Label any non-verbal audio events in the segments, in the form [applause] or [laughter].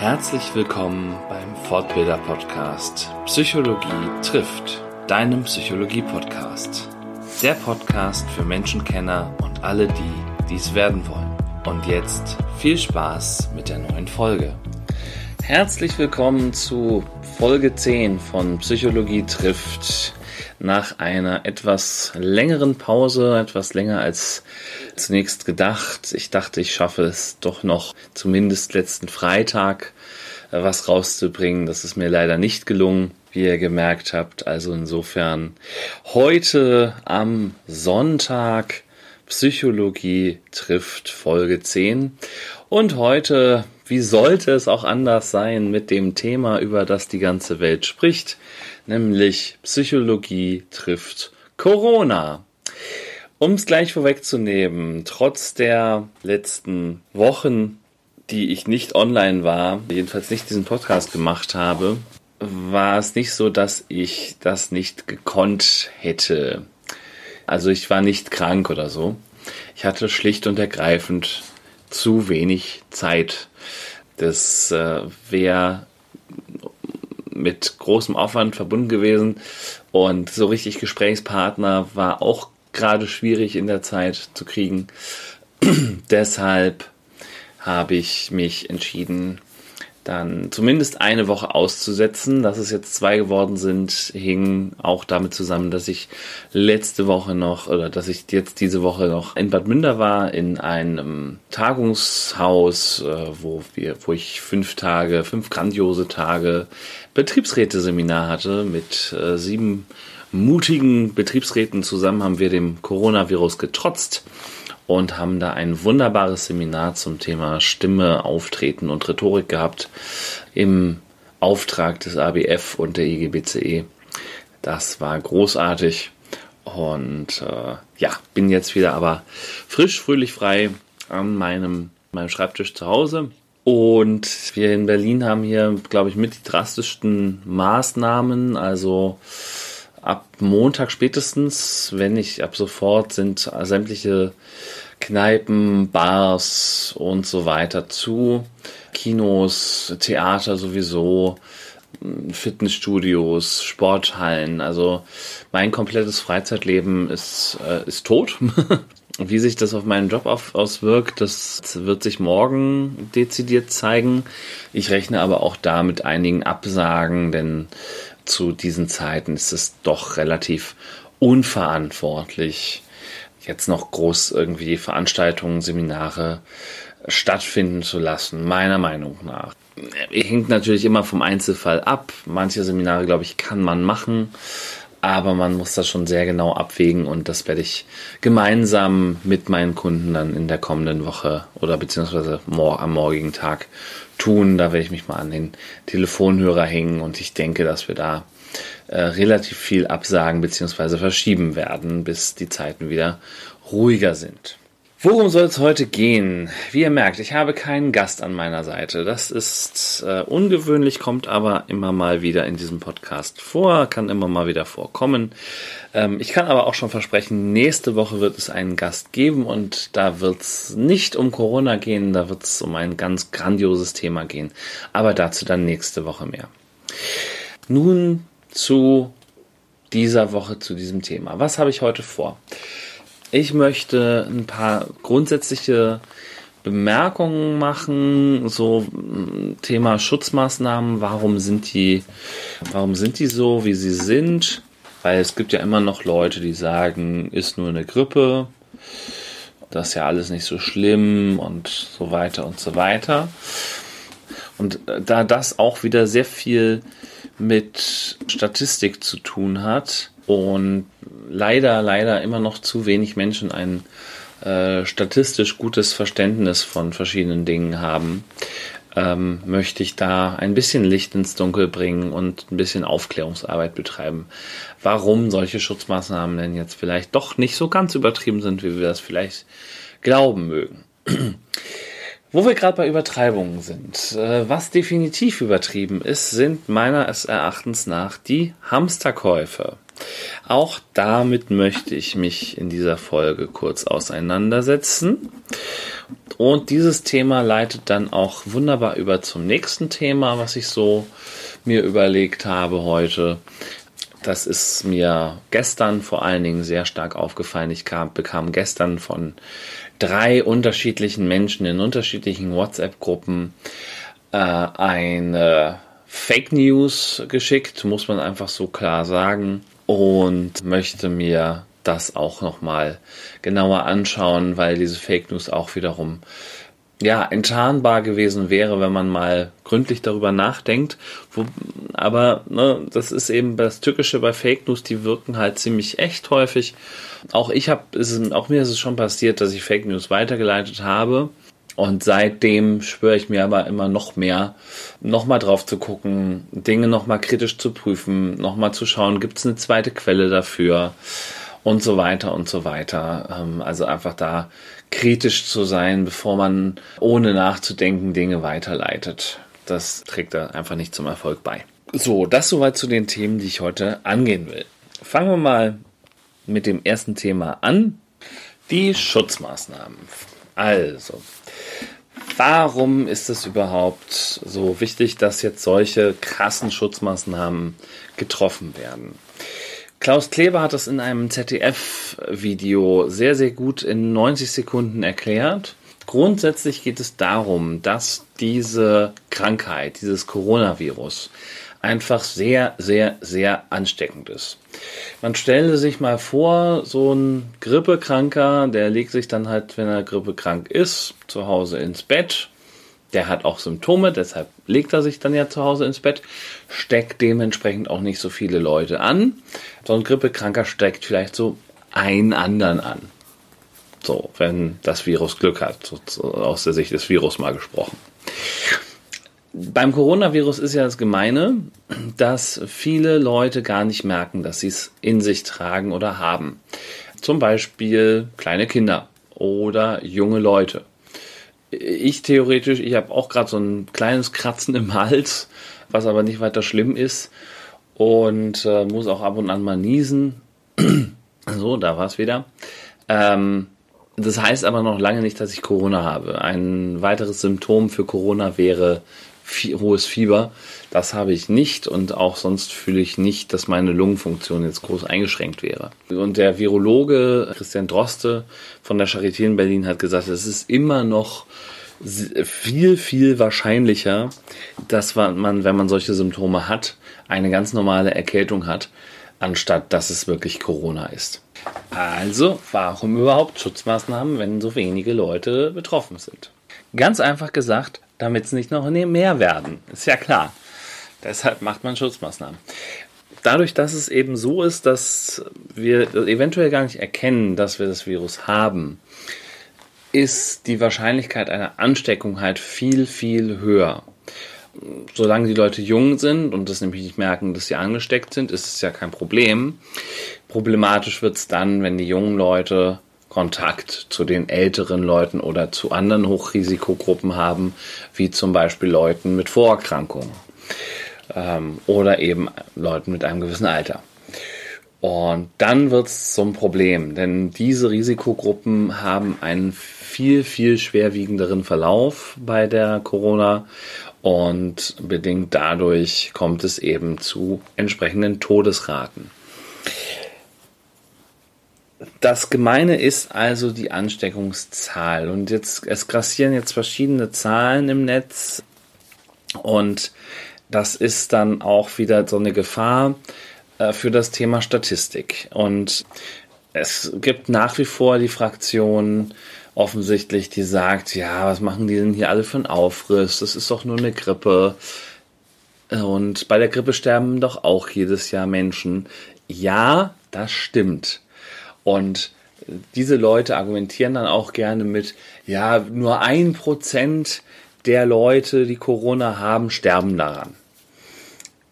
Herzlich willkommen beim Fortbilder Podcast Psychologie trifft, deinem Psychologie Podcast. Der Podcast für Menschenkenner und alle, die dies werden wollen. Und jetzt viel Spaß mit der neuen Folge. Herzlich willkommen zu Folge 10 von Psychologie trifft. Nach einer etwas längeren Pause, etwas länger als zunächst gedacht. Ich dachte, ich schaffe es doch noch zumindest letzten Freitag äh, was rauszubringen. Das ist mir leider nicht gelungen, wie ihr gemerkt habt. Also insofern heute am Sonntag Psychologie trifft Folge 10. Und heute, wie sollte es auch anders sein, mit dem Thema, über das die ganze Welt spricht, nämlich Psychologie trifft Corona. Um es gleich vorwegzunehmen, trotz der letzten Wochen, die ich nicht online war, jedenfalls nicht diesen Podcast gemacht habe, war es nicht so, dass ich das nicht gekonnt hätte. Also ich war nicht krank oder so. Ich hatte schlicht und ergreifend zu wenig Zeit. Das äh, wäre mit großem Aufwand verbunden gewesen und so richtig Gesprächspartner war auch gerade schwierig in der Zeit zu kriegen. [clears throat] Deshalb habe ich mich entschieden, dann zumindest eine Woche auszusetzen. Dass es jetzt zwei geworden sind, hing auch damit zusammen, dass ich letzte Woche noch oder dass ich jetzt diese Woche noch in Bad Münder war, in einem Tagungshaus, äh, wo wir, wo ich fünf Tage, fünf grandiose Tage Betriebsräte-Seminar hatte mit äh, sieben mutigen Betriebsräten zusammen haben wir dem Coronavirus getrotzt und haben da ein wunderbares Seminar zum Thema Stimme, Auftreten und Rhetorik gehabt im Auftrag des ABF und der IGBCE. Das war großartig und äh, ja, bin jetzt wieder aber frisch, fröhlich frei an meinem, meinem Schreibtisch zu Hause. Und wir in Berlin haben hier, glaube ich, mit die drastischsten Maßnahmen. Also ab Montag spätestens, wenn nicht ab sofort, sind sämtliche Kneipen, Bars und so weiter zu. Kinos, Theater sowieso, Fitnessstudios, Sporthallen. Also mein komplettes Freizeitleben ist, äh, ist tot. [laughs] Wie sich das auf meinen Job auf, auswirkt, das wird sich morgen dezidiert zeigen. Ich rechne aber auch da mit einigen Absagen, denn zu diesen Zeiten ist es doch relativ unverantwortlich, jetzt noch groß irgendwie Veranstaltungen, Seminare stattfinden zu lassen, meiner Meinung nach. Hängt natürlich immer vom Einzelfall ab. Manche Seminare, glaube ich, kann man machen, aber man muss das schon sehr genau abwägen und das werde ich gemeinsam mit meinen Kunden dann in der kommenden Woche oder beziehungsweise am morgigen Tag tun. Da werde ich mich mal an den Telefonhörer hängen und ich denke, dass wir da äh, relativ viel absagen bzw. verschieben werden, bis die Zeiten wieder ruhiger sind. Worum soll es heute gehen? Wie ihr merkt, ich habe keinen Gast an meiner Seite. Das ist äh, ungewöhnlich, kommt aber immer mal wieder in diesem Podcast vor, kann immer mal wieder vorkommen. Ähm, ich kann aber auch schon versprechen, nächste Woche wird es einen Gast geben und da wird es nicht um Corona gehen, da wird es um ein ganz grandioses Thema gehen. Aber dazu dann nächste Woche mehr. Nun zu dieser Woche, zu diesem Thema. Was habe ich heute vor? Ich möchte ein paar grundsätzliche Bemerkungen machen, so mm, Thema Schutzmaßnahmen, warum sind die, warum sind die so, wie sie sind? Weil es gibt ja immer noch Leute, die sagen, ist nur eine Grippe, das ist ja alles nicht so schlimm und so weiter und so weiter. Und äh, da das auch wieder sehr viel mit Statistik zu tun hat und leider, leider immer noch zu wenig Menschen ein äh, statistisch gutes Verständnis von verschiedenen Dingen haben, ähm, möchte ich da ein bisschen Licht ins Dunkel bringen und ein bisschen Aufklärungsarbeit betreiben, warum solche Schutzmaßnahmen denn jetzt vielleicht doch nicht so ganz übertrieben sind, wie wir das vielleicht glauben mögen. Wo wir gerade bei Übertreibungen sind, äh, was definitiv übertrieben ist, sind meines Erachtens nach die Hamsterkäufe. Auch damit möchte ich mich in dieser Folge kurz auseinandersetzen. Und dieses Thema leitet dann auch wunderbar über zum nächsten Thema, was ich so mir überlegt habe heute. Das ist mir gestern vor allen Dingen sehr stark aufgefallen. Ich kam, bekam gestern von drei unterschiedlichen Menschen in unterschiedlichen WhatsApp-Gruppen äh, eine Fake News geschickt, muss man einfach so klar sagen. Und möchte mir das auch nochmal genauer anschauen, weil diese Fake News auch wiederum ja, enttarnbar gewesen wäre, wenn man mal gründlich darüber nachdenkt. Wo, aber ne, das ist eben das Tückische bei Fake News, die wirken halt ziemlich echt häufig. Auch ich habe, auch mir ist es schon passiert, dass ich Fake News weitergeleitet habe. Und seitdem schwöre ich mir aber immer noch mehr, nochmal drauf zu gucken, Dinge nochmal kritisch zu prüfen, nochmal zu schauen, gibt es eine zweite Quelle dafür und so weiter und so weiter. Ähm, also einfach da kritisch zu sein, bevor man ohne nachzudenken Dinge weiterleitet. Das trägt da einfach nicht zum Erfolg bei. So, das soweit zu den Themen, die ich heute angehen will. Fangen wir mal mit dem ersten Thema an. Die Schutzmaßnahmen. Also, warum ist es überhaupt so wichtig, dass jetzt solche krassen Schutzmaßnahmen getroffen werden? Klaus Kleber hat das in einem ZDF-Video sehr, sehr gut in 90 Sekunden erklärt. Grundsätzlich geht es darum, dass diese Krankheit, dieses Coronavirus, einfach sehr, sehr, sehr ansteckend ist. Man stelle sich mal vor, so ein Grippekranker, der legt sich dann halt, wenn er grippekrank ist, zu Hause ins Bett der hat auch Symptome, deshalb legt er sich dann ja zu Hause ins Bett, steckt dementsprechend auch nicht so viele Leute an. So ein Grippekranker steckt vielleicht so einen anderen an. So, wenn das Virus Glück hat, so aus der Sicht des Virus mal gesprochen. Beim Coronavirus ist ja das Gemeine, dass viele Leute gar nicht merken, dass sie es in sich tragen oder haben. Zum Beispiel kleine Kinder oder junge Leute ich theoretisch, ich habe auch gerade so ein kleines Kratzen im Hals, was aber nicht weiter schlimm ist und äh, muss auch ab und an mal niesen. [clears throat] so, da war es wieder. Ähm, das heißt aber noch lange nicht, dass ich Corona habe. Ein weiteres Symptom für Corona wäre hohes Fieber. Das habe ich nicht und auch sonst fühle ich nicht, dass meine Lungenfunktion jetzt groß eingeschränkt wäre. Und der Virologe Christian Droste von der Charité in Berlin hat gesagt, es ist immer noch viel, viel wahrscheinlicher, dass man, wenn man solche Symptome hat, eine ganz normale Erkältung hat, anstatt dass es wirklich Corona ist. Also, warum überhaupt Schutzmaßnahmen, wenn so wenige Leute betroffen sind? Ganz einfach gesagt, damit es nicht noch mehr werden. Ist ja klar. Deshalb macht man Schutzmaßnahmen. Dadurch, dass es eben so ist, dass wir eventuell gar nicht erkennen, dass wir das Virus haben, ist die Wahrscheinlichkeit einer Ansteckung halt viel, viel höher. Solange die Leute jung sind und das nämlich nicht merken, dass sie angesteckt sind, ist es ja kein Problem. Problematisch wird es dann, wenn die jungen Leute Kontakt zu den älteren Leuten oder zu anderen Hochrisikogruppen haben, wie zum Beispiel Leuten mit Vorerkrankungen ähm, oder eben Leuten mit einem gewissen Alter. Und dann wird es zum Problem, denn diese Risikogruppen haben einen viel, viel schwerwiegenderen Verlauf bei der Corona und bedingt dadurch kommt es eben zu entsprechenden Todesraten. Das Gemeine ist also die Ansteckungszahl und jetzt es grassieren jetzt verschiedene Zahlen im Netz und das ist dann auch wieder so eine Gefahr, äh, für das Thema Statistik. Und es gibt nach wie vor die Fraktion offensichtlich, die sagt, ja, was machen die denn hier alle für einen Aufriss? Das ist doch nur eine Grippe. Und bei der Grippe sterben doch auch jedes Jahr Menschen. Ja, das stimmt. Und diese Leute argumentieren dann auch gerne mit, ja, nur ein Prozent der Leute, die Corona haben, sterben daran.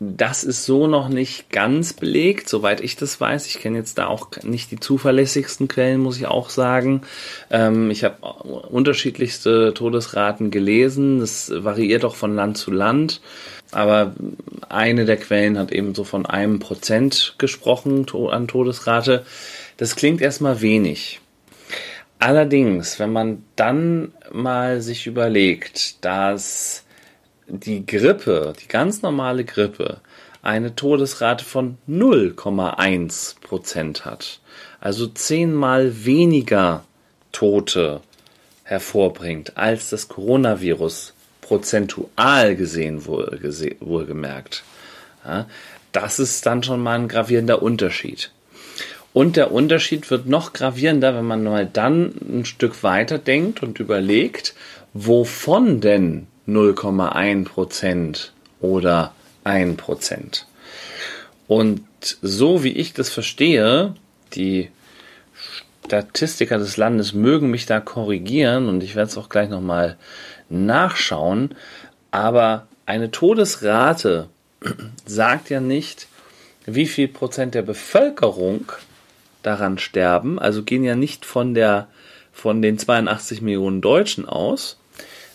Das ist so noch nicht ganz belegt, soweit ich das weiß. Ich kenne jetzt da auch nicht die zuverlässigsten Quellen, muss ich auch sagen. Ähm, ich habe unterschiedlichste Todesraten gelesen. Das variiert auch von Land zu Land. Aber eine der Quellen hat eben so von einem Prozent gesprochen an Todesrate. Das klingt erstmal wenig. Allerdings, wenn man dann mal sich überlegt, dass die Grippe, die ganz normale Grippe, eine Todesrate von 0,1 Prozent hat, also zehnmal weniger Tote hervorbringt als das Coronavirus prozentual gesehen wohlgemerkt. Ja, das ist dann schon mal ein gravierender Unterschied. Und der Unterschied wird noch gravierender, wenn man mal dann ein Stück weiter denkt und überlegt, wovon denn 0,1% oder 1%. Und so wie ich das verstehe, die Statistiker des Landes mögen mich da korrigieren und ich werde es auch gleich nochmal nachschauen, aber eine Todesrate [clears throat] sagt ja nicht, wie viel Prozent der Bevölkerung daran sterben, also gehen ja nicht von der von den 82 Millionen Deutschen aus,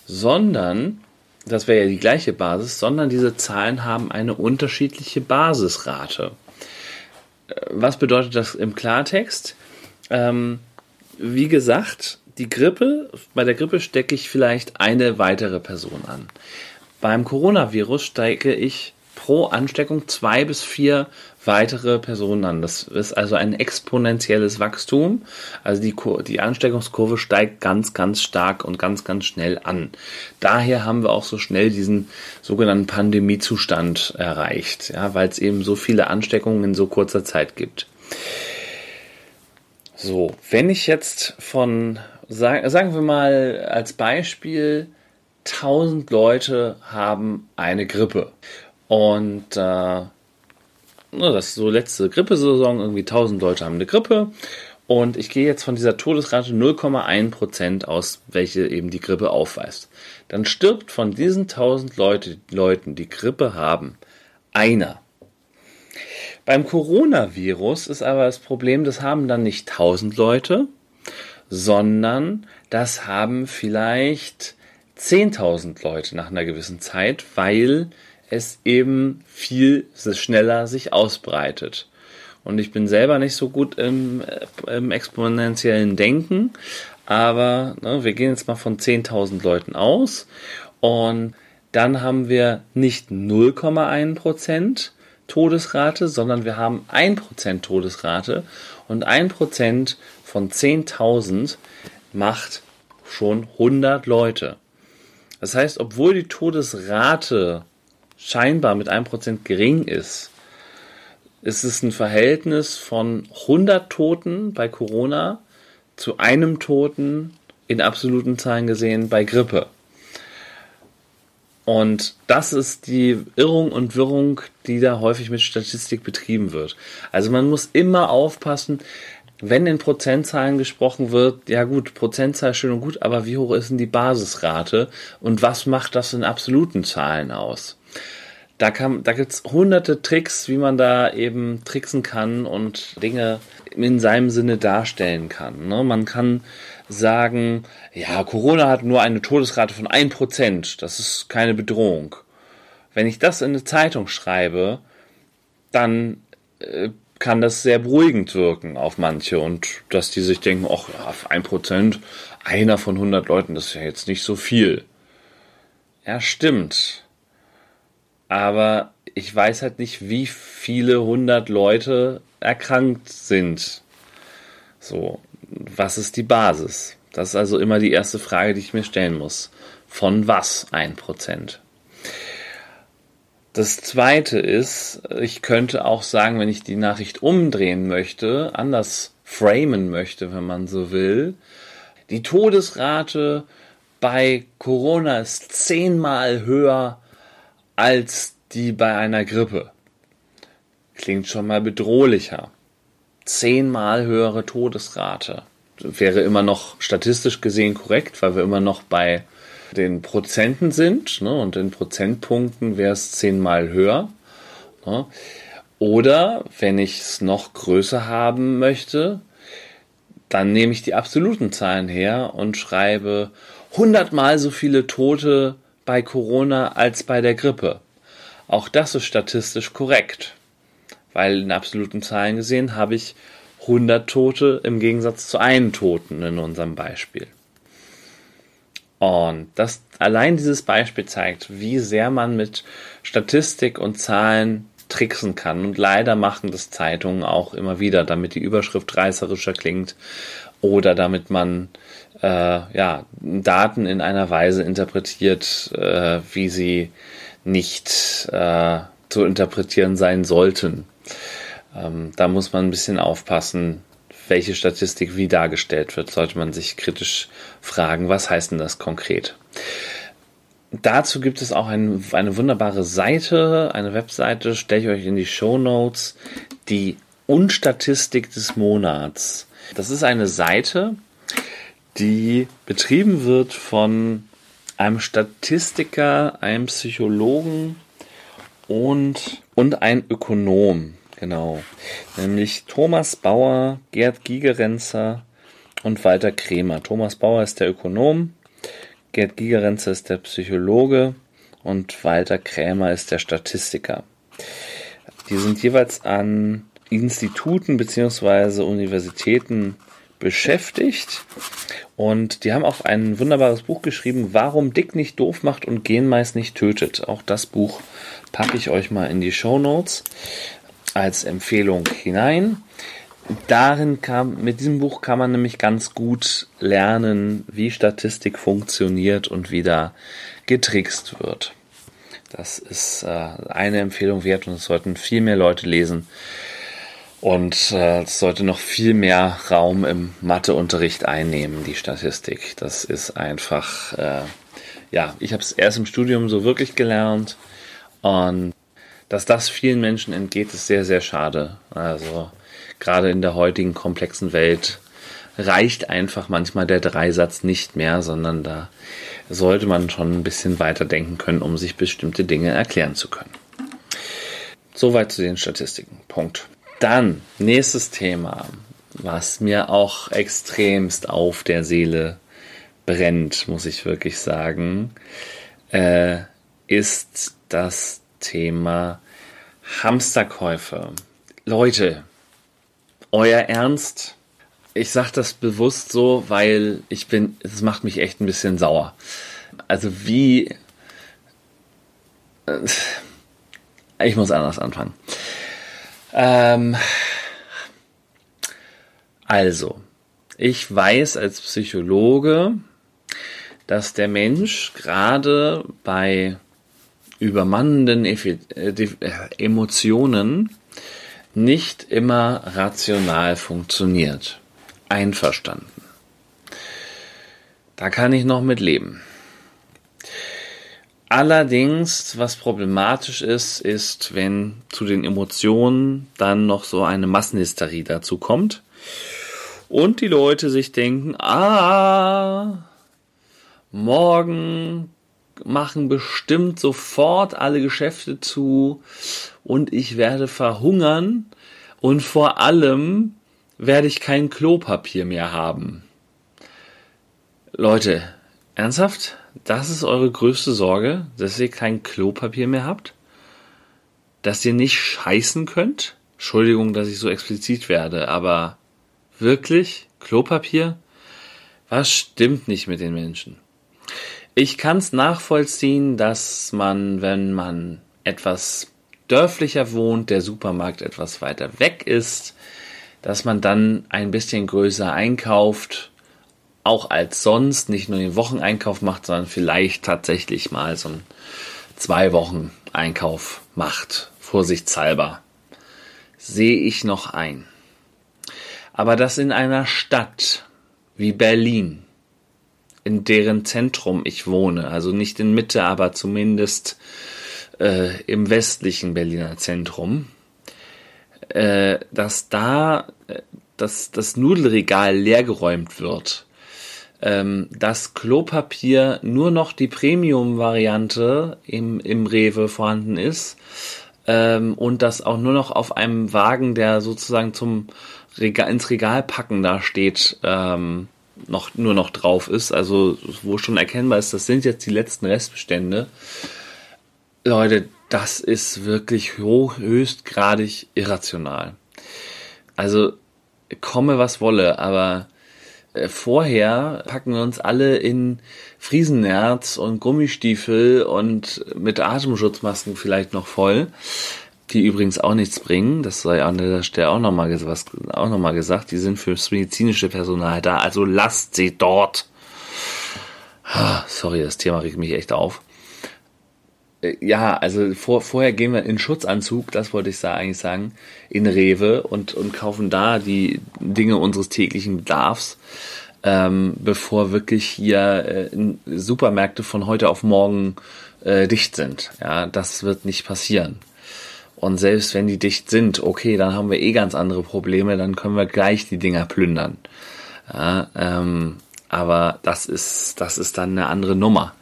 sondern das wäre ja die gleiche Basis, sondern diese Zahlen haben eine unterschiedliche Basisrate. Was bedeutet das im Klartext? Ähm, wie gesagt, die Grippe, bei der Grippe stecke ich vielleicht eine weitere Person an. Beim Coronavirus stecke ich pro Ansteckung zwei bis vier weitere Personen an. Das ist also ein exponentielles Wachstum. Also die, die Ansteckungskurve steigt ganz, ganz stark und ganz, ganz schnell an. Daher haben wir auch so schnell diesen sogenannten Pandemiezustand erreicht, ja, weil es eben so viele Ansteckungen in so kurzer Zeit gibt. So, wenn ich jetzt von, sag, sagen wir mal als Beispiel, 1000 Leute haben eine Grippe und äh, das ist so letzte Grippesaison, irgendwie 1000 Leute haben eine Grippe. Und ich gehe jetzt von dieser Todesrate 0,1% aus, welche eben die Grippe aufweist. Dann stirbt von diesen 1000 Leute, Leuten, die Grippe haben, einer. Beim Coronavirus ist aber das Problem, das haben dann nicht 1000 Leute, sondern das haben vielleicht 10.000 Leute nach einer gewissen Zeit, weil es eben viel schneller sich ausbreitet. Und ich bin selber nicht so gut im, äh, im exponentiellen Denken, aber ne, wir gehen jetzt mal von 10.000 Leuten aus und dann haben wir nicht 0,1% Todesrate, sondern wir haben 1% Todesrate und 1% von 10.000 macht schon 100 Leute. Das heißt, obwohl die Todesrate scheinbar mit 1% gering ist, ist es ein Verhältnis von 100 Toten bei Corona zu einem Toten in absoluten Zahlen gesehen bei Grippe. Und das ist die Irrung und Wirrung, die da häufig mit Statistik betrieben wird. Also man muss immer aufpassen, wenn in Prozentzahlen gesprochen wird, ja gut, Prozentzahl schön und gut, aber wie hoch ist denn die Basisrate und was macht das in absoluten Zahlen aus? Da, kann, da gibt's hunderte Tricks, wie man da eben tricksen kann und Dinge in seinem Sinne darstellen kann. Ne? Man kann sagen, ja, Corona hat nur eine Todesrate von 1%, das ist keine Bedrohung. Wenn ich das in eine Zeitung schreibe, dann äh, kann das sehr beruhigend wirken auf manche und dass die sich denken, ach, auf 1%, einer von 100 Leuten, das ist ja jetzt nicht so viel. Ja, stimmt aber ich weiß halt nicht, wie viele hundert Leute erkrankt sind. So, was ist die Basis? Das ist also immer die erste Frage, die ich mir stellen muss. Von was ein Prozent? Das zweite ist, ich könnte auch sagen, wenn ich die Nachricht umdrehen möchte, anders framen möchte, wenn man so will, die Todesrate bei Corona ist zehnmal höher als die bei einer Grippe. Klingt schon mal bedrohlicher. Zehnmal höhere Todesrate. Wäre immer noch statistisch gesehen korrekt, weil wir immer noch bei den Prozenten sind. Ne? Und in Prozentpunkten wäre es zehnmal höher. Ne? Oder wenn ich es noch größer haben möchte, dann nehme ich die absoluten Zahlen her und schreibe hundertmal so viele Tote bei Corona als bei der Grippe. Auch das ist statistisch korrekt, weil in absoluten Zahlen gesehen habe ich 100 Tote im Gegensatz zu einem Toten in unserem Beispiel. Und das allein dieses Beispiel zeigt, wie sehr man mit Statistik und Zahlen tricksen kann. Und leider machen das Zeitungen auch immer wieder, damit die Überschrift reißerischer klingt oder damit man äh, ja, Daten in einer Weise interpretiert, äh, wie sie nicht äh, zu interpretieren sein sollten. Ähm, da muss man ein bisschen aufpassen, welche Statistik wie dargestellt wird. Sollte man sich kritisch fragen, was heißt denn das konkret? Dazu gibt es auch ein, eine wunderbare Seite, eine Webseite, stelle ich euch in die Show Notes, die Unstatistik des Monats. Das ist eine Seite, die betrieben wird von einem Statistiker, einem Psychologen und, und ein Ökonom. Genau. Nämlich Thomas Bauer, Gerd Gigerenzer und Walter Kremer. Thomas Bauer ist der Ökonom, Gerd Gigerenzer ist der Psychologe und Walter Krämer ist der Statistiker. Die sind jeweils an Instituten bzw. Universitäten beschäftigt und die haben auch ein wunderbares Buch geschrieben, Warum Dick nicht doof macht und Genmais nicht tötet. Auch das Buch packe ich euch mal in die Show Notes als Empfehlung hinein. Darin kam, mit diesem Buch kann man nämlich ganz gut lernen, wie Statistik funktioniert und wie da getrickst wird. Das ist äh, eine Empfehlung wert und es sollten viel mehr Leute lesen. Und äh, sollte noch viel mehr Raum im Matheunterricht einnehmen, die Statistik. Das ist einfach, äh, ja, ich habe es erst im Studium so wirklich gelernt. Und dass das vielen Menschen entgeht, ist sehr, sehr schade. Also gerade in der heutigen komplexen Welt reicht einfach manchmal der Dreisatz nicht mehr, sondern da sollte man schon ein bisschen weiter denken können, um sich bestimmte Dinge erklären zu können. Soweit zu den Statistiken. Punkt. Dann, nächstes Thema, was mir auch extremst auf der Seele brennt, muss ich wirklich sagen, äh, ist das Thema Hamsterkäufe. Leute, euer Ernst? Ich sage das bewusst so, weil ich bin, es macht mich echt ein bisschen sauer. Also wie, äh, ich muss anders anfangen. Ähm, also, ich weiß als Psychologe, dass der Mensch gerade bei übermannenden äh, äh, Emotionen nicht immer rational funktioniert. Einverstanden. Da kann ich noch mit leben. Allerdings, was problematisch ist, ist, wenn zu den Emotionen dann noch so eine Massenhysterie dazu kommt und die Leute sich denken, ah, morgen machen bestimmt sofort alle Geschäfte zu und ich werde verhungern und vor allem werde ich kein Klopapier mehr haben. Leute, ernsthaft? Das ist eure größte Sorge, dass ihr kein Klopapier mehr habt? Dass ihr nicht scheißen könnt? Entschuldigung, dass ich so explizit werde, aber wirklich? Klopapier? Was stimmt nicht mit den Menschen? Ich kann es nachvollziehen, dass man, wenn man etwas dörflicher wohnt, der Supermarkt etwas weiter weg ist, dass man dann ein bisschen größer einkauft auch als sonst nicht nur den Wocheneinkauf macht, sondern vielleicht tatsächlich mal so einen zwei Wochen Einkauf macht, vorsichtshalber, sehe ich noch ein. Aber das in einer Stadt wie Berlin, in deren Zentrum ich wohne, also nicht in Mitte, aber zumindest äh, im westlichen Berliner Zentrum, äh, dass da äh, dass das Nudelregal leergeräumt wird ähm, dass Klopapier nur noch die Premium-Variante im, im Rewe vorhanden ist ähm, und das auch nur noch auf einem Wagen, der sozusagen zum Regal, ins Regal packen da steht, ähm, noch, nur noch drauf ist, also wo schon erkennbar ist, das sind jetzt die letzten Restbestände. Leute, das ist wirklich hoch, höchstgradig irrational. Also komme was wolle, aber vorher packen wir uns alle in Friesenerz und Gummistiefel und mit Atemschutzmasken vielleicht noch voll, die übrigens auch nichts bringen. Das sei an der Stelle auch nochmal noch gesagt. Die sind fürs medizinische Personal da. Also lasst sie dort. Sorry, das Thema regt mich echt auf. Äh, ja, also vor, vorher gehen wir in Schutzanzug, das wollte ich da eigentlich sagen, in Rewe und, und kaufen da die Dinge unseres täglichen Bedarfs, ähm, bevor wirklich hier äh, Supermärkte von heute auf morgen äh, dicht sind. Ja, das wird nicht passieren. Und selbst wenn die dicht sind, okay, dann haben wir eh ganz andere Probleme, dann können wir gleich die Dinger plündern. Ja, ähm, aber das ist, das ist dann eine andere Nummer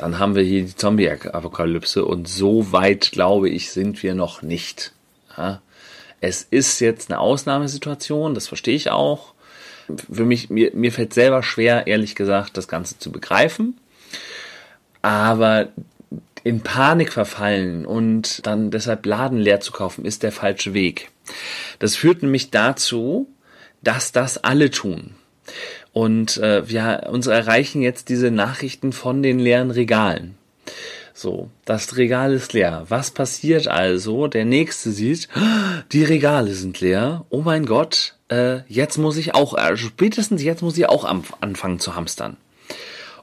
dann haben wir hier die Zombie-Apokalypse und so weit, glaube ich, sind wir noch nicht. Ja. Es ist jetzt eine Ausnahmesituation, das verstehe ich auch. Für mich, mir, mir fällt selber schwer, ehrlich gesagt, das Ganze zu begreifen. Aber in Panik verfallen und dann deshalb Laden leer zu kaufen, ist der falsche Weg. Das führt nämlich dazu, dass das alle tun. Und äh, wir uns erreichen jetzt diese Nachrichten von den leeren Regalen. So, das Regal ist leer. Was passiert also? Der nächste sieht, [gasps] die Regale sind leer. Oh mein Gott, äh, jetzt muss ich auch, äh, spätestens jetzt muss ich auch anfangen zu hamstern.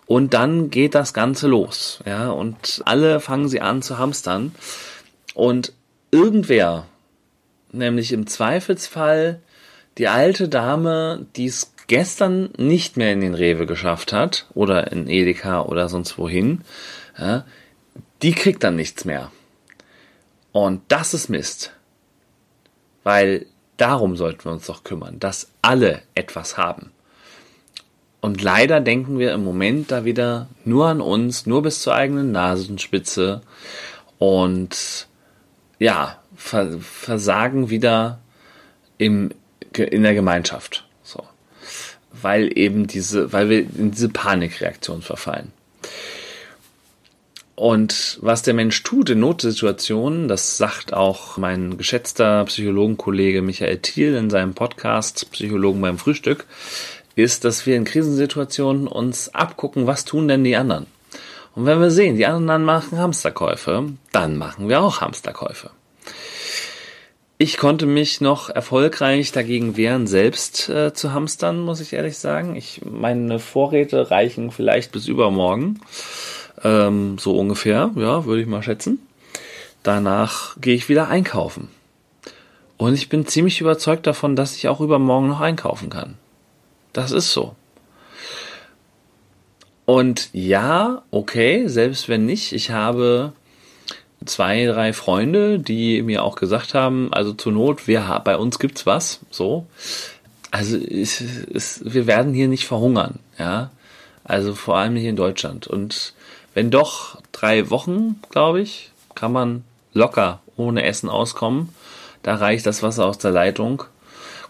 Und dann geht das Ganze los, ja, und alle fangen sie an zu hamstern. Und irgendwer, nämlich im Zweifelsfall die alte Dame, die es gestern nicht mehr in den Rewe geschafft hat oder in Edeka oder sonst wohin, ja, die kriegt dann nichts mehr. Und das ist Mist. Weil darum sollten wir uns doch kümmern, dass alle etwas haben. Und leider denken wir im Moment da wieder nur an uns, nur bis zur eigenen Nasenspitze und ja, versagen wieder im, in der Gemeinschaft weil eben diese, weil wir in diese Panikreaktion verfallen. Und was der Mensch tut in Notsituationen, das sagt auch mein geschätzter Psychologenkollege Michael Thiel in seinem Podcast Psychologen beim Frühstück, ist, dass wir in Krisensituationen uns abgucken, was tun denn die anderen. Und wenn wir sehen, die anderen machen Hamsterkäufe, dann machen wir auch Hamsterkäufe. Ich konnte mich noch erfolgreich dagegen wehren, selbst äh, zu hamstern, muss ich ehrlich sagen. Ich, meine Vorräte reichen vielleicht bis übermorgen. Ähm, so ungefähr, ja, würde ich mal schätzen. Danach gehe ich wieder einkaufen. Und ich bin ziemlich überzeugt davon, dass ich auch übermorgen noch einkaufen kann. Das ist so. Und ja, okay, selbst wenn nicht, ich habe zwei, drei Freunde, die mir auch gesagt haben, also zur Not, wir, bei uns gibt's was, so. Also es, es, wir werden hier nicht verhungern, ja. Also vor allem hier in Deutschland. Und wenn doch drei Wochen, glaube ich, kann man locker ohne Essen auskommen. Da reicht das Wasser aus der Leitung.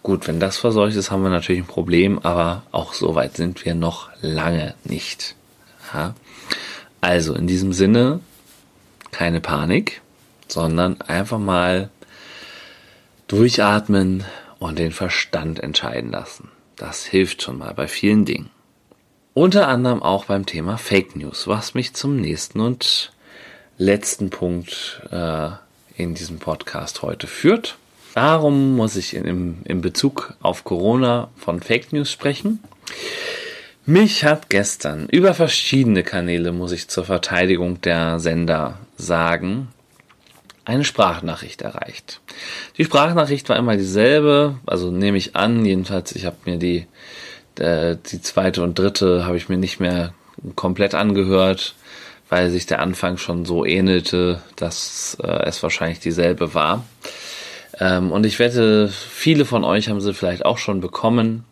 Gut, wenn das verseucht ist, haben wir natürlich ein Problem, aber auch so weit sind wir noch lange nicht. Ja? Also in diesem Sinne, keine Panik, sondern einfach mal durchatmen und den Verstand entscheiden lassen. Das hilft schon mal bei vielen Dingen. Unter anderem auch beim Thema Fake News, was mich zum nächsten und letzten Punkt äh, in diesem Podcast heute führt. Warum muss ich in, in Bezug auf Corona von Fake News sprechen? Mich hat gestern über verschiedene Kanäle, muss ich zur Verteidigung der Sender sagen, eine Sprachnachricht erreicht. Die Sprachnachricht war immer dieselbe, also nehme ich an, jedenfalls ich habe mir die, äh, die zweite und dritte habe ich mir nicht mehr komplett angehört, weil sich der Anfang schon so ähnelte, dass äh, es wahrscheinlich dieselbe war. Ähm, und ich wette, viele von euch haben sie vielleicht auch schon bekommen.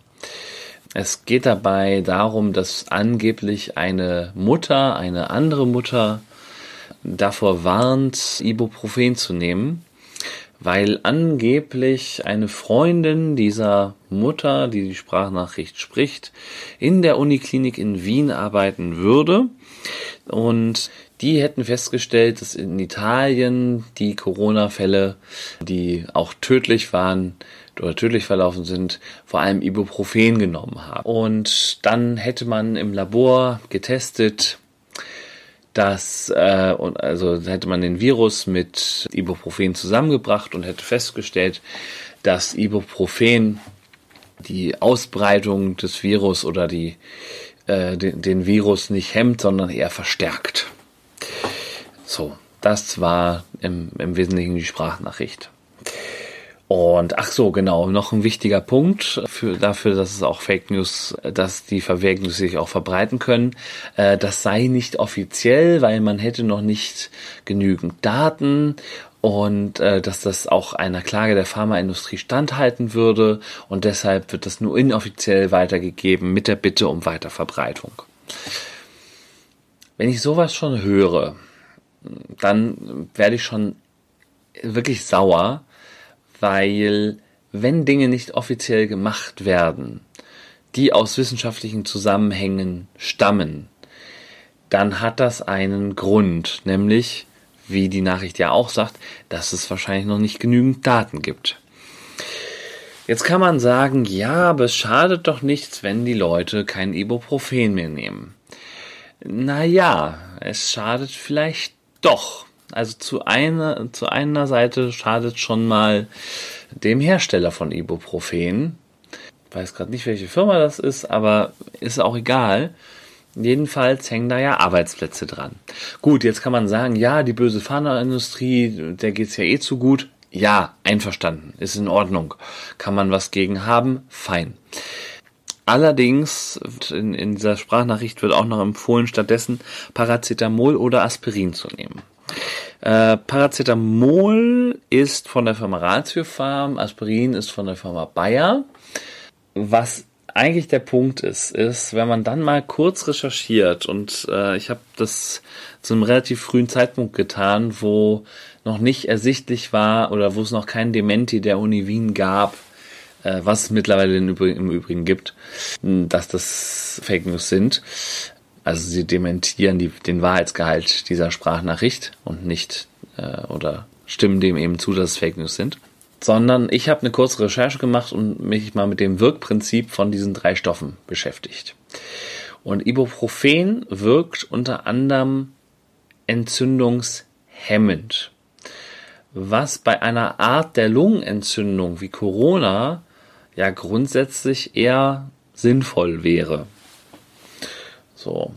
Es geht dabei darum, dass angeblich eine Mutter, eine andere Mutter davor warnt, Ibuprofen zu nehmen, weil angeblich eine Freundin dieser Mutter, die die Sprachnachricht spricht, in der Uniklinik in Wien arbeiten würde. Und die hätten festgestellt, dass in Italien die Corona-Fälle, die auch tödlich waren oder tödlich verlaufen sind, vor allem Ibuprofen genommen haben. Und dann hätte man im Labor getestet, dass äh, und also hätte man den Virus mit Ibuprofen zusammengebracht und hätte festgestellt, dass Ibuprofen die Ausbreitung des Virus oder die äh, den, den Virus nicht hemmt, sondern eher verstärkt. So, das war im, im Wesentlichen die Sprachnachricht. Und ach so, genau, noch ein wichtiger Punkt für, dafür, dass es auch Fake News, dass die Fake News sich auch verbreiten können. Äh, das sei nicht offiziell, weil man hätte noch nicht genügend Daten und äh, dass das auch einer Klage der Pharmaindustrie standhalten würde und deshalb wird das nur inoffiziell weitergegeben mit der Bitte um Weiterverbreitung. Wenn ich sowas schon höre, dann werde ich schon wirklich sauer, weil wenn Dinge nicht offiziell gemacht werden, die aus wissenschaftlichen Zusammenhängen stammen, dann hat das einen Grund, nämlich, wie die Nachricht ja auch sagt, dass es wahrscheinlich noch nicht genügend Daten gibt. Jetzt kann man sagen, ja, aber es schadet doch nichts, wenn die Leute kein Ibuprofen mehr nehmen. Naja, es schadet vielleicht doch. Also zu einer, zu einer Seite schadet schon mal dem Hersteller von Ibuprofen. Ich weiß gerade nicht, welche Firma das ist, aber ist auch egal. Jedenfalls hängen da ja Arbeitsplätze dran. Gut, jetzt kann man sagen, ja, die böse Pharmaindustrie, der geht's ja eh zu gut. Ja, einverstanden, ist in Ordnung. Kann man was gegen haben? Fein. Allerdings, in, in dieser Sprachnachricht wird auch noch empfohlen, stattdessen Paracetamol oder Aspirin zu nehmen. Äh, Paracetamol ist von der Firma Ratio Farm, Aspirin ist von der Firma Bayer. Was eigentlich der Punkt ist, ist, wenn man dann mal kurz recherchiert und äh, ich habe das zu einem relativ frühen Zeitpunkt getan, wo noch nicht ersichtlich war oder wo es noch kein Dementi der Uni Wien gab, äh, was es mittlerweile im Übrigen gibt, dass das Fake News sind. Also sie dementieren die, den Wahrheitsgehalt dieser Sprachnachricht und nicht äh, oder stimmen dem eben zu, dass es Fake News sind. Sondern ich habe eine kurze Recherche gemacht und mich mal mit dem Wirkprinzip von diesen drei Stoffen beschäftigt. Und Ibuprofen wirkt unter anderem entzündungshemmend. Was bei einer Art der Lungenentzündung wie Corona ja grundsätzlich eher sinnvoll wäre. So,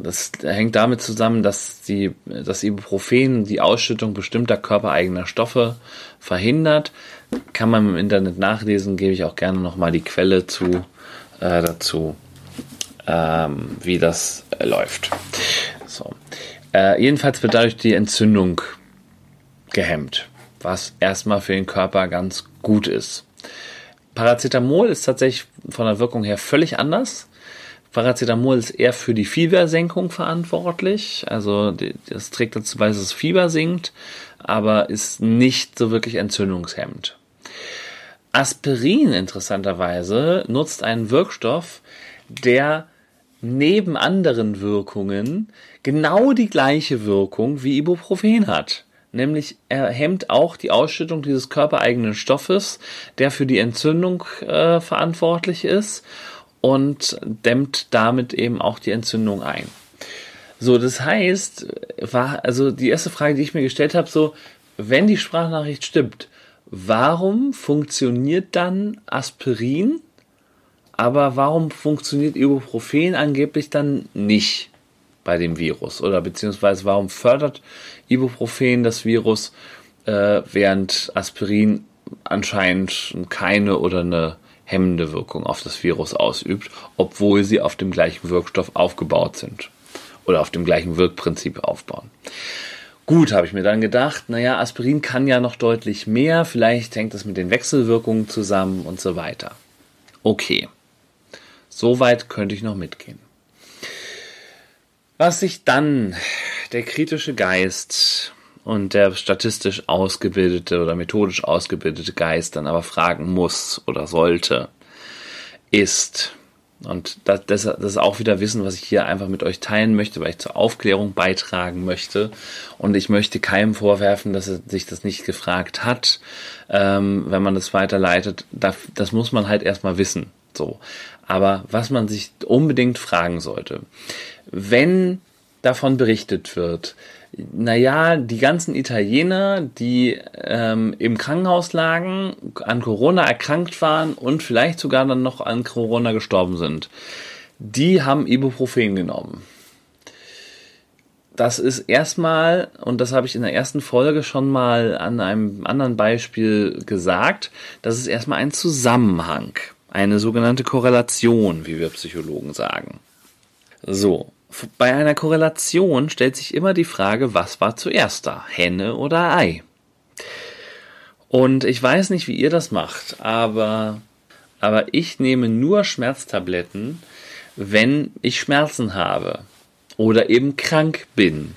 das hängt damit zusammen, dass die, das Ibuprofen die Ausschüttung bestimmter körpereigener Stoffe verhindert. Kann man im Internet nachlesen, gebe ich auch gerne nochmal die Quelle zu, äh, dazu, ähm, wie das äh, läuft. So. Äh, jedenfalls wird dadurch die Entzündung gehemmt, was erstmal für den Körper ganz gut ist. Paracetamol ist tatsächlich von der Wirkung her völlig anders. Paracetamol ist eher für die Fiebersenkung verantwortlich. Also das trägt dazu bei, dass das Fieber sinkt, aber ist nicht so wirklich entzündungshemmend. Aspirin interessanterweise nutzt einen Wirkstoff, der neben anderen Wirkungen genau die gleiche Wirkung wie Ibuprofen hat nämlich er hemmt auch die Ausschüttung dieses körpereigenen Stoffes, der für die Entzündung äh, verantwortlich ist und dämmt damit eben auch die Entzündung ein. So, das heißt, war also die erste Frage, die ich mir gestellt habe, so, wenn die Sprachnachricht stimmt, warum funktioniert dann Aspirin, aber warum funktioniert Ibuprofen angeblich dann nicht? bei dem Virus? Oder beziehungsweise warum fördert Ibuprofen das Virus, äh, während Aspirin anscheinend keine oder eine hemmende Wirkung auf das Virus ausübt, obwohl sie auf dem gleichen Wirkstoff aufgebaut sind oder auf dem gleichen Wirkprinzip aufbauen. Gut, habe ich mir dann gedacht, naja, Aspirin kann ja noch deutlich mehr, vielleicht hängt das mit den Wechselwirkungen zusammen und so weiter. Okay, soweit könnte ich noch mitgehen. Was sich dann der kritische Geist und der statistisch ausgebildete oder methodisch ausgebildete Geist dann aber fragen muss oder sollte, ist, und das, das, das ist auch wieder Wissen, was ich hier einfach mit euch teilen möchte, weil ich zur Aufklärung beitragen möchte. Und ich möchte keinem vorwerfen, dass er sich das nicht gefragt hat, ähm, wenn man das weiterleitet. Das, das muss man halt erstmal wissen. So. Aber was man sich unbedingt fragen sollte, wenn davon berichtet wird, naja, die ganzen Italiener, die ähm, im Krankenhaus lagen, an Corona erkrankt waren und vielleicht sogar dann noch an Corona gestorben sind, die haben Ibuprofen genommen. Das ist erstmal, und das habe ich in der ersten Folge schon mal an einem anderen Beispiel gesagt, das ist erstmal ein Zusammenhang, eine sogenannte Korrelation, wie wir Psychologen sagen. So, bei einer Korrelation stellt sich immer die Frage, was war zuerst da, Henne oder Ei? Und ich weiß nicht, wie ihr das macht, aber, aber ich nehme nur Schmerztabletten, wenn ich Schmerzen habe oder eben krank bin.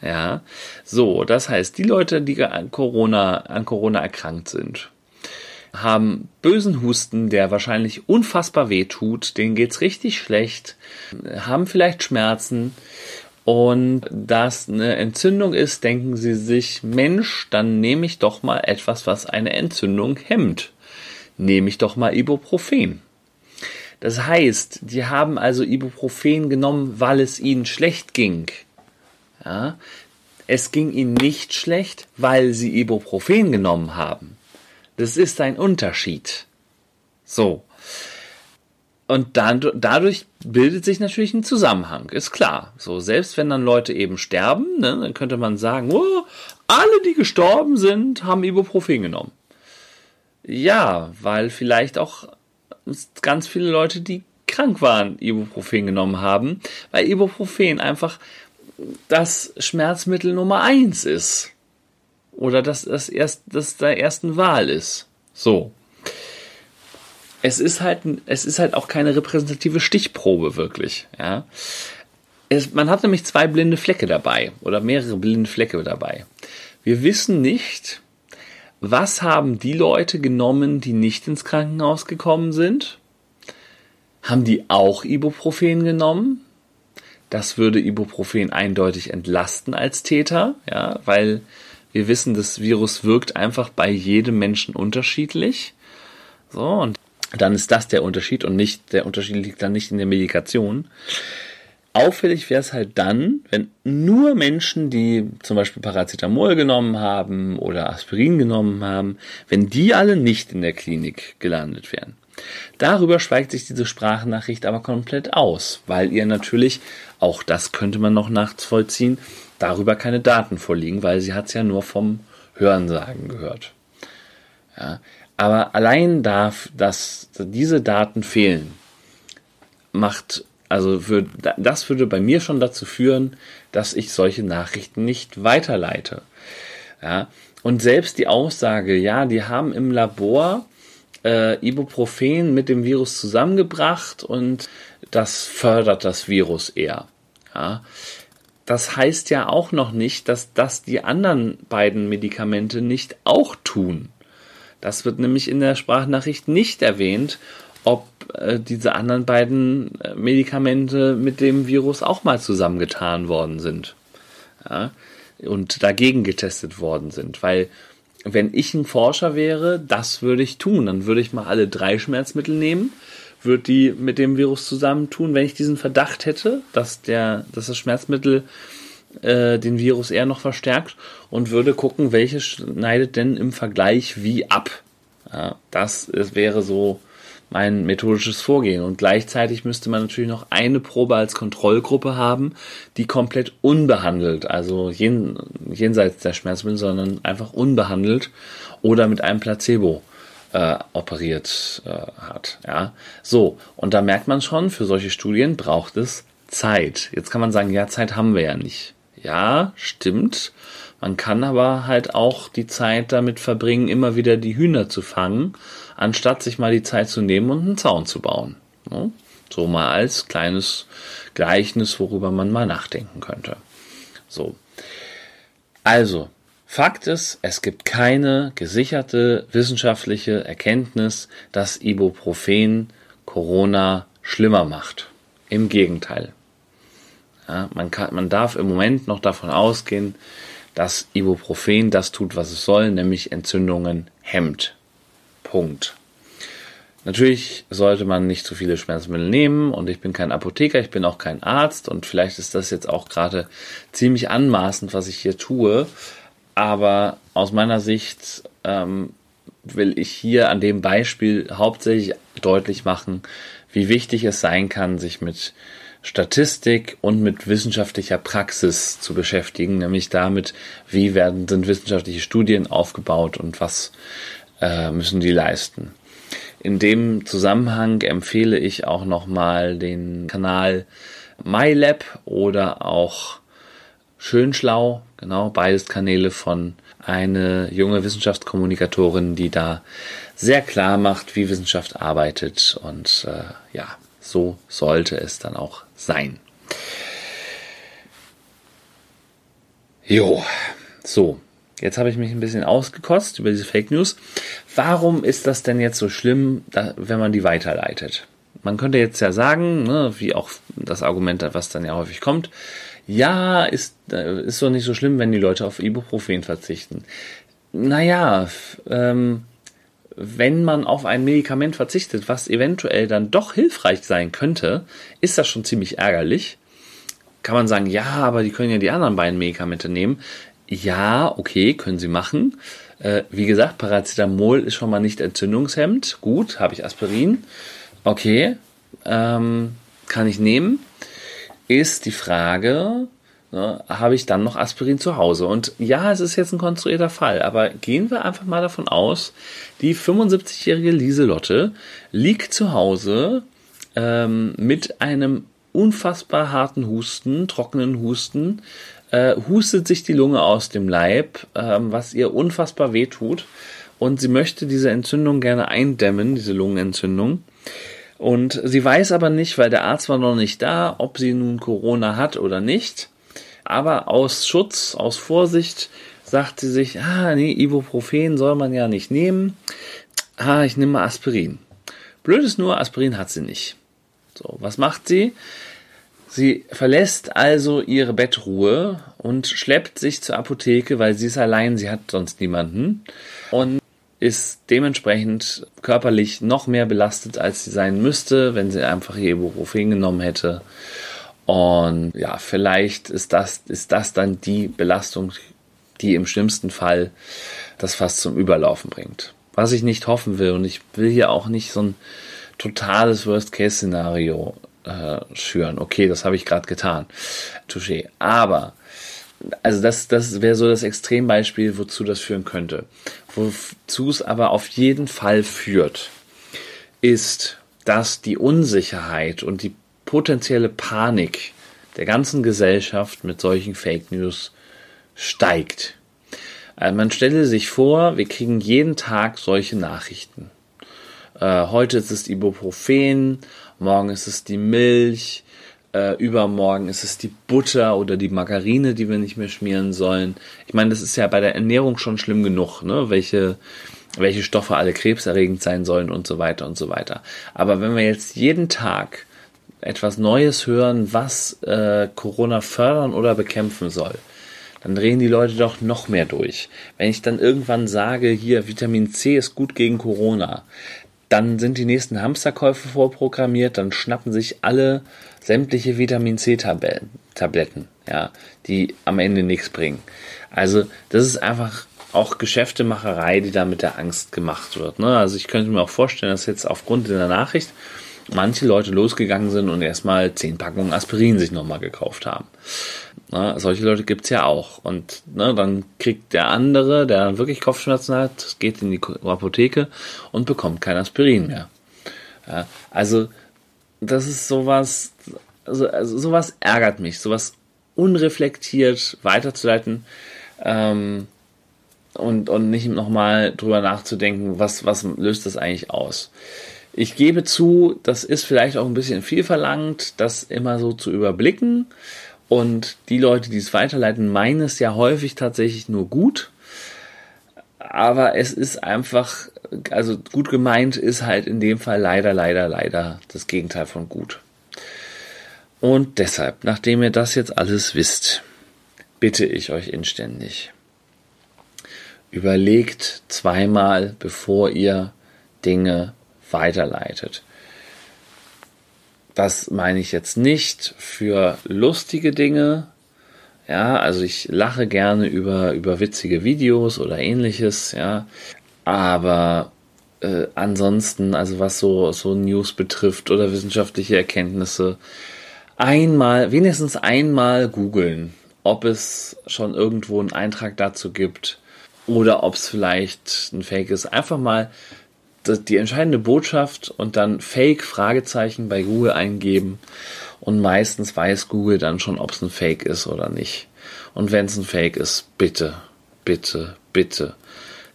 Ja, so, das heißt, die Leute, die an Corona, an Corona erkrankt sind, haben bösen Husten, der wahrscheinlich unfassbar weh tut, denen geht's richtig schlecht, haben vielleicht Schmerzen und das eine Entzündung ist, denken sie sich, Mensch, dann nehme ich doch mal etwas, was eine Entzündung hemmt. Nehme ich doch mal Ibuprofen. Das heißt, die haben also Ibuprofen genommen, weil es ihnen schlecht ging. Ja? Es ging ihnen nicht schlecht, weil sie Ibuprofen genommen haben. Das ist ein Unterschied. So. Und dann, dadurch bildet sich natürlich ein Zusammenhang, ist klar. So, selbst wenn dann Leute eben sterben, ne, dann könnte man sagen, oh, alle, die gestorben sind, haben Ibuprofen genommen. Ja, weil vielleicht auch ganz viele Leute, die krank waren, Ibuprofen genommen haben, weil Ibuprofen einfach das Schmerzmittel Nummer eins ist. Oder dass das erst das der ersten Wahl ist. So. Es ist halt, es ist halt auch keine repräsentative Stichprobe wirklich, ja. Es, man hat nämlich zwei blinde Flecke dabei oder mehrere blinde Flecke dabei. Wir wissen nicht, was haben die Leute genommen, die nicht ins Krankenhaus gekommen sind? Haben die auch Ibuprofen genommen? Das würde Ibuprofen eindeutig entlasten als Täter, ja, weil wir wissen, das Virus wirkt einfach bei jedem Menschen unterschiedlich. So, und dann ist das der Unterschied und nicht, der Unterschied liegt dann nicht in der Medikation. Auffällig wäre es halt dann, wenn nur Menschen, die zum Beispiel Paracetamol genommen haben oder Aspirin genommen haben, wenn die alle nicht in der Klinik gelandet wären. Darüber schweigt sich diese Sprachnachricht aber komplett aus, weil ihr natürlich, auch das könnte man noch nachvollziehen, darüber keine Daten vorliegen, weil sie hat es ja nur vom Hörensagen gehört. Ja, aber allein darf, dass diese Daten fehlen, macht, also würde, das würde bei mir schon dazu führen, dass ich solche Nachrichten nicht weiterleite. Ja, und selbst die Aussage, ja, die haben im Labor äh, Ibuprofen mit dem Virus zusammengebracht und das fördert das Virus eher. Ja, das heißt ja auch noch nicht, dass das die anderen beiden Medikamente nicht auch tun. Das wird nämlich in der Sprachnachricht nicht erwähnt, ob äh, diese anderen beiden äh, Medikamente mit dem Virus auch mal zusammengetan worden sind. Ja, und dagegen getestet worden sind. Weil wenn ich ein Forscher wäre, das würde ich tun. Dann würde ich mal alle drei Schmerzmittel nehmen würde die mit dem Virus zusammentun, wenn ich diesen Verdacht hätte, dass der, dass das Schmerzmittel äh, den Virus eher noch verstärkt und würde gucken, welche schneidet denn im Vergleich wie ab. Ja, das ist, wäre so mein methodisches Vorgehen. Und gleichzeitig müsste man natürlich noch eine Probe als Kontrollgruppe haben, die komplett unbehandelt, also jen, jenseits der Schmerzmittel, sondern einfach unbehandelt oder mit einem Placebo äh, operiert äh, hat. Ja, so und da merkt man schon, für solche Studien braucht es Zeit. Jetzt kann man sagen, ja, Zeit haben wir ja nicht. Ja, stimmt. Man kann aber halt auch die Zeit damit verbringen, immer wieder die Hühner zu fangen, anstatt sich mal die Zeit zu nehmen und einen Zaun zu bauen. So mal als kleines Gleichnis, worüber man mal nachdenken könnte. So. Also, Fakt ist, es gibt keine gesicherte wissenschaftliche Erkenntnis, dass Ibuprofen Corona schlimmer macht. Im Gegenteil. Ja, man, kann, man darf im Moment noch davon ausgehen, dass Ibuprofen das tut, was es soll, nämlich Entzündungen hemmt. Punkt. Natürlich sollte man nicht zu viele Schmerzmittel nehmen und ich bin kein Apotheker, ich bin auch kein Arzt und vielleicht ist das jetzt auch gerade ziemlich anmaßend, was ich hier tue, aber aus meiner Sicht ähm, will ich hier an dem Beispiel hauptsächlich deutlich machen, wie wichtig es sein kann, sich mit Statistik und mit wissenschaftlicher Praxis zu beschäftigen, nämlich damit, wie werden sind wissenschaftliche Studien aufgebaut und was äh, müssen die leisten. In dem Zusammenhang empfehle ich auch nochmal den Kanal MyLab oder auch Schönschlau, genau, beides Kanäle von eine junge Wissenschaftskommunikatorin, die da sehr klar macht, wie Wissenschaft arbeitet und äh, ja, so sollte es dann auch sein. Jo, so, Jetzt habe ich mich ein bisschen ausgekostet über diese Fake News. Warum ist das denn jetzt so schlimm, wenn man die weiterleitet? Man könnte jetzt ja sagen, ne, wie auch das Argument, was dann ja häufig kommt, ja, ist, äh, ist doch nicht so schlimm, wenn die Leute auf Ibuprofen verzichten. Naja, ähm, wenn man auf ein Medikament verzichtet, was eventuell dann doch hilfreich sein könnte, ist das schon ziemlich ärgerlich. Kann man sagen, ja, aber die können ja die anderen beiden Medikamente nehmen. Ja, okay, können sie machen. Äh, wie gesagt, Paracetamol ist schon mal nicht entzündungshemmend. Gut, habe ich Aspirin. Okay, ähm, kann ich nehmen. Ist die Frage, ne, habe ich dann noch Aspirin zu Hause? Und ja, es ist jetzt ein konstruierter Fall, aber gehen wir einfach mal davon aus, die 75-jährige Lieselotte liegt zu Hause ähm, mit einem unfassbar harten Husten, trockenen Husten, äh, hustet sich die Lunge aus dem Leib, ähm, was ihr unfassbar weh tut. Und sie möchte diese Entzündung gerne eindämmen, diese Lungenentzündung. Und sie weiß aber nicht, weil der Arzt war noch nicht da, ob sie nun Corona hat oder nicht. Aber aus Schutz, aus Vorsicht sagt sie sich, ah, nee, Ibuprofen soll man ja nicht nehmen. Ah, ich nehme mal Aspirin. Blöd ist nur, Aspirin hat sie nicht. So, was macht sie? Sie verlässt also ihre Bettruhe und schleppt sich zur Apotheke, weil sie ist allein, sie hat sonst niemanden und ist dementsprechend körperlich noch mehr belastet, als sie sein müsste, wenn sie einfach ihr Ibuprofen genommen hätte. Und ja, vielleicht ist das, ist das dann die Belastung, die im schlimmsten Fall das fast zum Überlaufen bringt. Was ich nicht hoffen will und ich will hier auch nicht so ein totales Worst-Case-Szenario äh, schüren. Okay, das habe ich gerade getan. Touché. Aber, also das, das wäre so das Extrembeispiel, wozu das führen könnte. Wozu es aber auf jeden Fall führt, ist, dass die Unsicherheit und die potenzielle Panik der ganzen Gesellschaft mit solchen Fake News steigt. Also man stelle sich vor, wir kriegen jeden Tag solche Nachrichten. Äh, heute ist es Ibuprofen, morgen ist es die Milch, äh, übermorgen ist es die Butter oder die Margarine, die wir nicht mehr schmieren sollen. Ich meine, das ist ja bei der Ernährung schon schlimm genug, ne? welche, welche Stoffe alle krebserregend sein sollen und so weiter und so weiter. Aber wenn wir jetzt jeden Tag etwas Neues hören, was äh, Corona fördern oder bekämpfen soll, dann drehen die Leute doch noch mehr durch. Wenn ich dann irgendwann sage, hier Vitamin C ist gut gegen Corona, dann sind die nächsten Hamsterkäufe vorprogrammiert, dann schnappen sich alle sämtliche Vitamin C Tabletten, ja, die am Ende nichts bringen. Also, das ist einfach auch Geschäftemacherei, die da mit der Angst gemacht wird. Ne? Also ich könnte mir auch vorstellen, dass jetzt aufgrund der Nachricht manche Leute losgegangen sind und erstmal zehn Packungen Aspirin sich nochmal gekauft haben. Ne, solche Leute gibt's ja auch. Und ne, dann kriegt der andere, der dann wirklich Kopfschmerzen hat, geht in die Apotheke und bekommt kein Aspirin mehr. Ja, also, das ist sowas, also, also sowas ärgert mich, sowas unreflektiert weiterzuleiten ähm, und, und nicht nochmal drüber nachzudenken, was, was löst das eigentlich aus. Ich gebe zu, das ist vielleicht auch ein bisschen viel verlangt, das immer so zu überblicken Und die Leute, die es weiterleiten, meinen es ja häufig tatsächlich nur gut. Aber es ist einfach, also gut gemeint ist halt in dem Fall leider, leider, leider das Gegenteil von gut. Und deshalb, nachdem ihr das jetzt alles wisst, bitte ich euch inständig. Überlegt zweimal, bevor ihr Dinge weiterleitet. Das meine ich jetzt nicht für lustige Dinge. Ja, also ich lache gerne über, über witzige Videos oder ähnliches, ja. Aber äh, ansonsten, also was so, so News betrifft oder wissenschaftliche Erkenntnisse, einmal, wenigstens einmal googeln, ob es schon irgendwo einen Eintrag dazu gibt oder ob es vielleicht ein Fake ist. Einfach mal die entscheidende Botschaft und dann Fake Fragezeichen bei Google eingeben und meistens weiß Google dann schon, ob es ein Fake ist oder nicht. Und wenn es ein Fake ist, bitte, bitte, bitte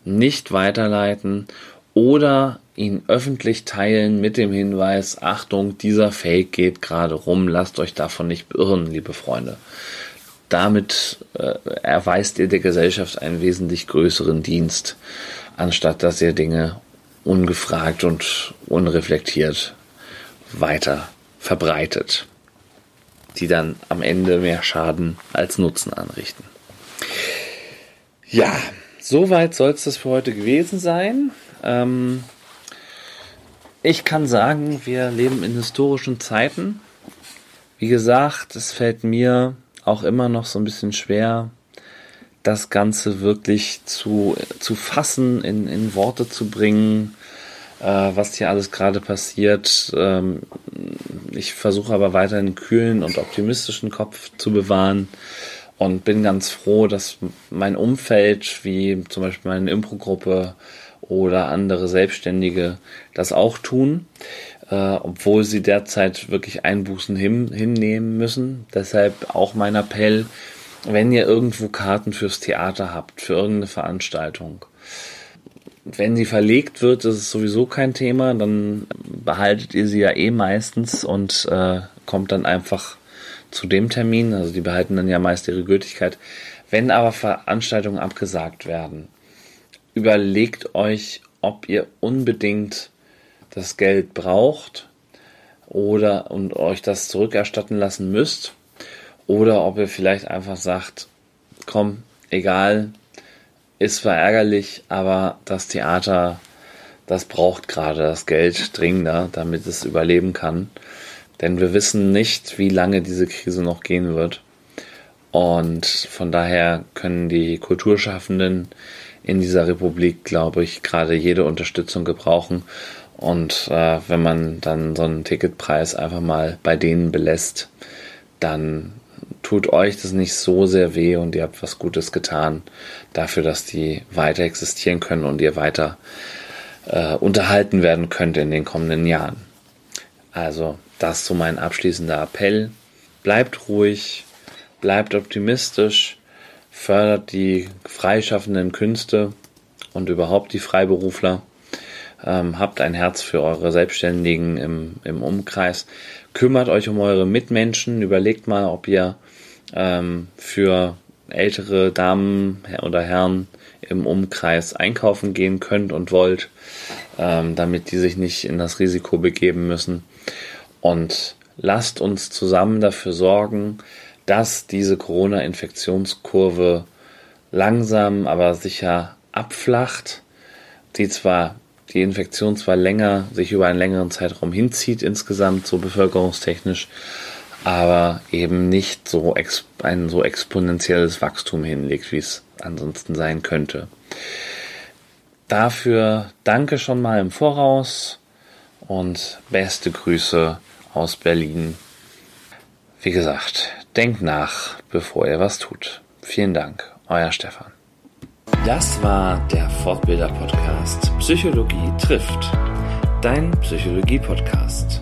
nicht weiterleiten oder ihn öffentlich teilen mit dem Hinweis, Achtung, dieser Fake geht gerade rum, lasst euch davon nicht beirren, liebe Freunde. Damit äh, erweist ihr der Gesellschaft einen wesentlich größeren Dienst, anstatt dass ihr Dinge ungefragt und unreflektiert weiter verbreitet, die dann am Ende mehr Schaden als Nutzen anrichten. Ja, soweit soll es das für heute gewesen sein. Ähm, ich kann sagen, wir leben in historischen Zeiten. Wie gesagt, es fällt mir auch immer noch so ein bisschen schwer, das Ganze wirklich zu, zu fassen, in, in Worte zu bringen, was hier alles gerade passiert. Ähm, ich versuche aber weiter einen kühlen und optimistischen Kopf zu bewahren und bin ganz froh, dass mein Umfeld, wie zum Beispiel meine Impro-Gruppe oder andere Selbstständige, das auch tun, äh, obwohl sie derzeit wirklich Einbußen hin, hinnehmen müssen. Deshalb auch mein Appell, wenn ihr irgendwo Karten fürs Theater habt, für irgendeine Veranstaltung, wenn sie verlegt wird, ist es sowieso kein Thema, dann behaltet ihr sie ja eh meistens und äh, kommt dann einfach zu dem Termin. Also die behalten dann ja meist ihre Gültigkeit. Wenn aber Veranstaltungen abgesagt werden, überlegt euch, ob ihr unbedingt das Geld braucht oder und euch das zurückerstatten lassen müsst oder ob ihr vielleicht einfach sagt, komm, egal, ist zwar ärgerlich, aber das Theater, das braucht gerade das Geld dringender, damit es überleben kann. Denn wir wissen nicht, wie lange diese Krise noch gehen wird. Und von daher können die Kulturschaffenden in dieser Republik, glaube ich, gerade jede Unterstützung gebrauchen. Und äh, wenn man dann so einen Ticketpreis einfach mal bei denen belässt, dann tut euch das nicht so sehr weh und ihr habt was Gutes getan dafür, dass die weiter existieren können und ihr weiter äh, unterhalten werden könnt in den kommenden Jahren. Also das ist so mein abschließender Appell. Bleibt ruhig, bleibt optimistisch, fördert die freischaffenden Künste und überhaupt die Freiberufler. Ähm, habt ein Herz für eure Selbstständigen im, im Umkreis. Kümmert euch um eure Mitmenschen. Überlegt mal, ob ihr ähm, für ältere Damen oder Herren im Umkreis einkaufen gehen könnt und wollt, ähm, damit die sich nicht in das Risiko begeben müssen. Und lasst uns zusammen dafür sorgen, dass diese Corona-Infektionskurve langsam, aber sicher abflacht, die zwar die Infektion zwar länger, sich über einen längeren Zeitraum hinzieht insgesamt, so bevölkerungstechnisch, aber eben nicht so ein so exponentielles Wachstum hinlegt, wie es ansonsten sein könnte. Dafür danke schon mal im Voraus und beste Grüße aus Berlin. Wie gesagt, denkt nach, bevor ihr was tut. Vielen Dank, euer Stefan. Das war der Fortbilder-Podcast Psychologie trifft. Dein Psychologie-Podcast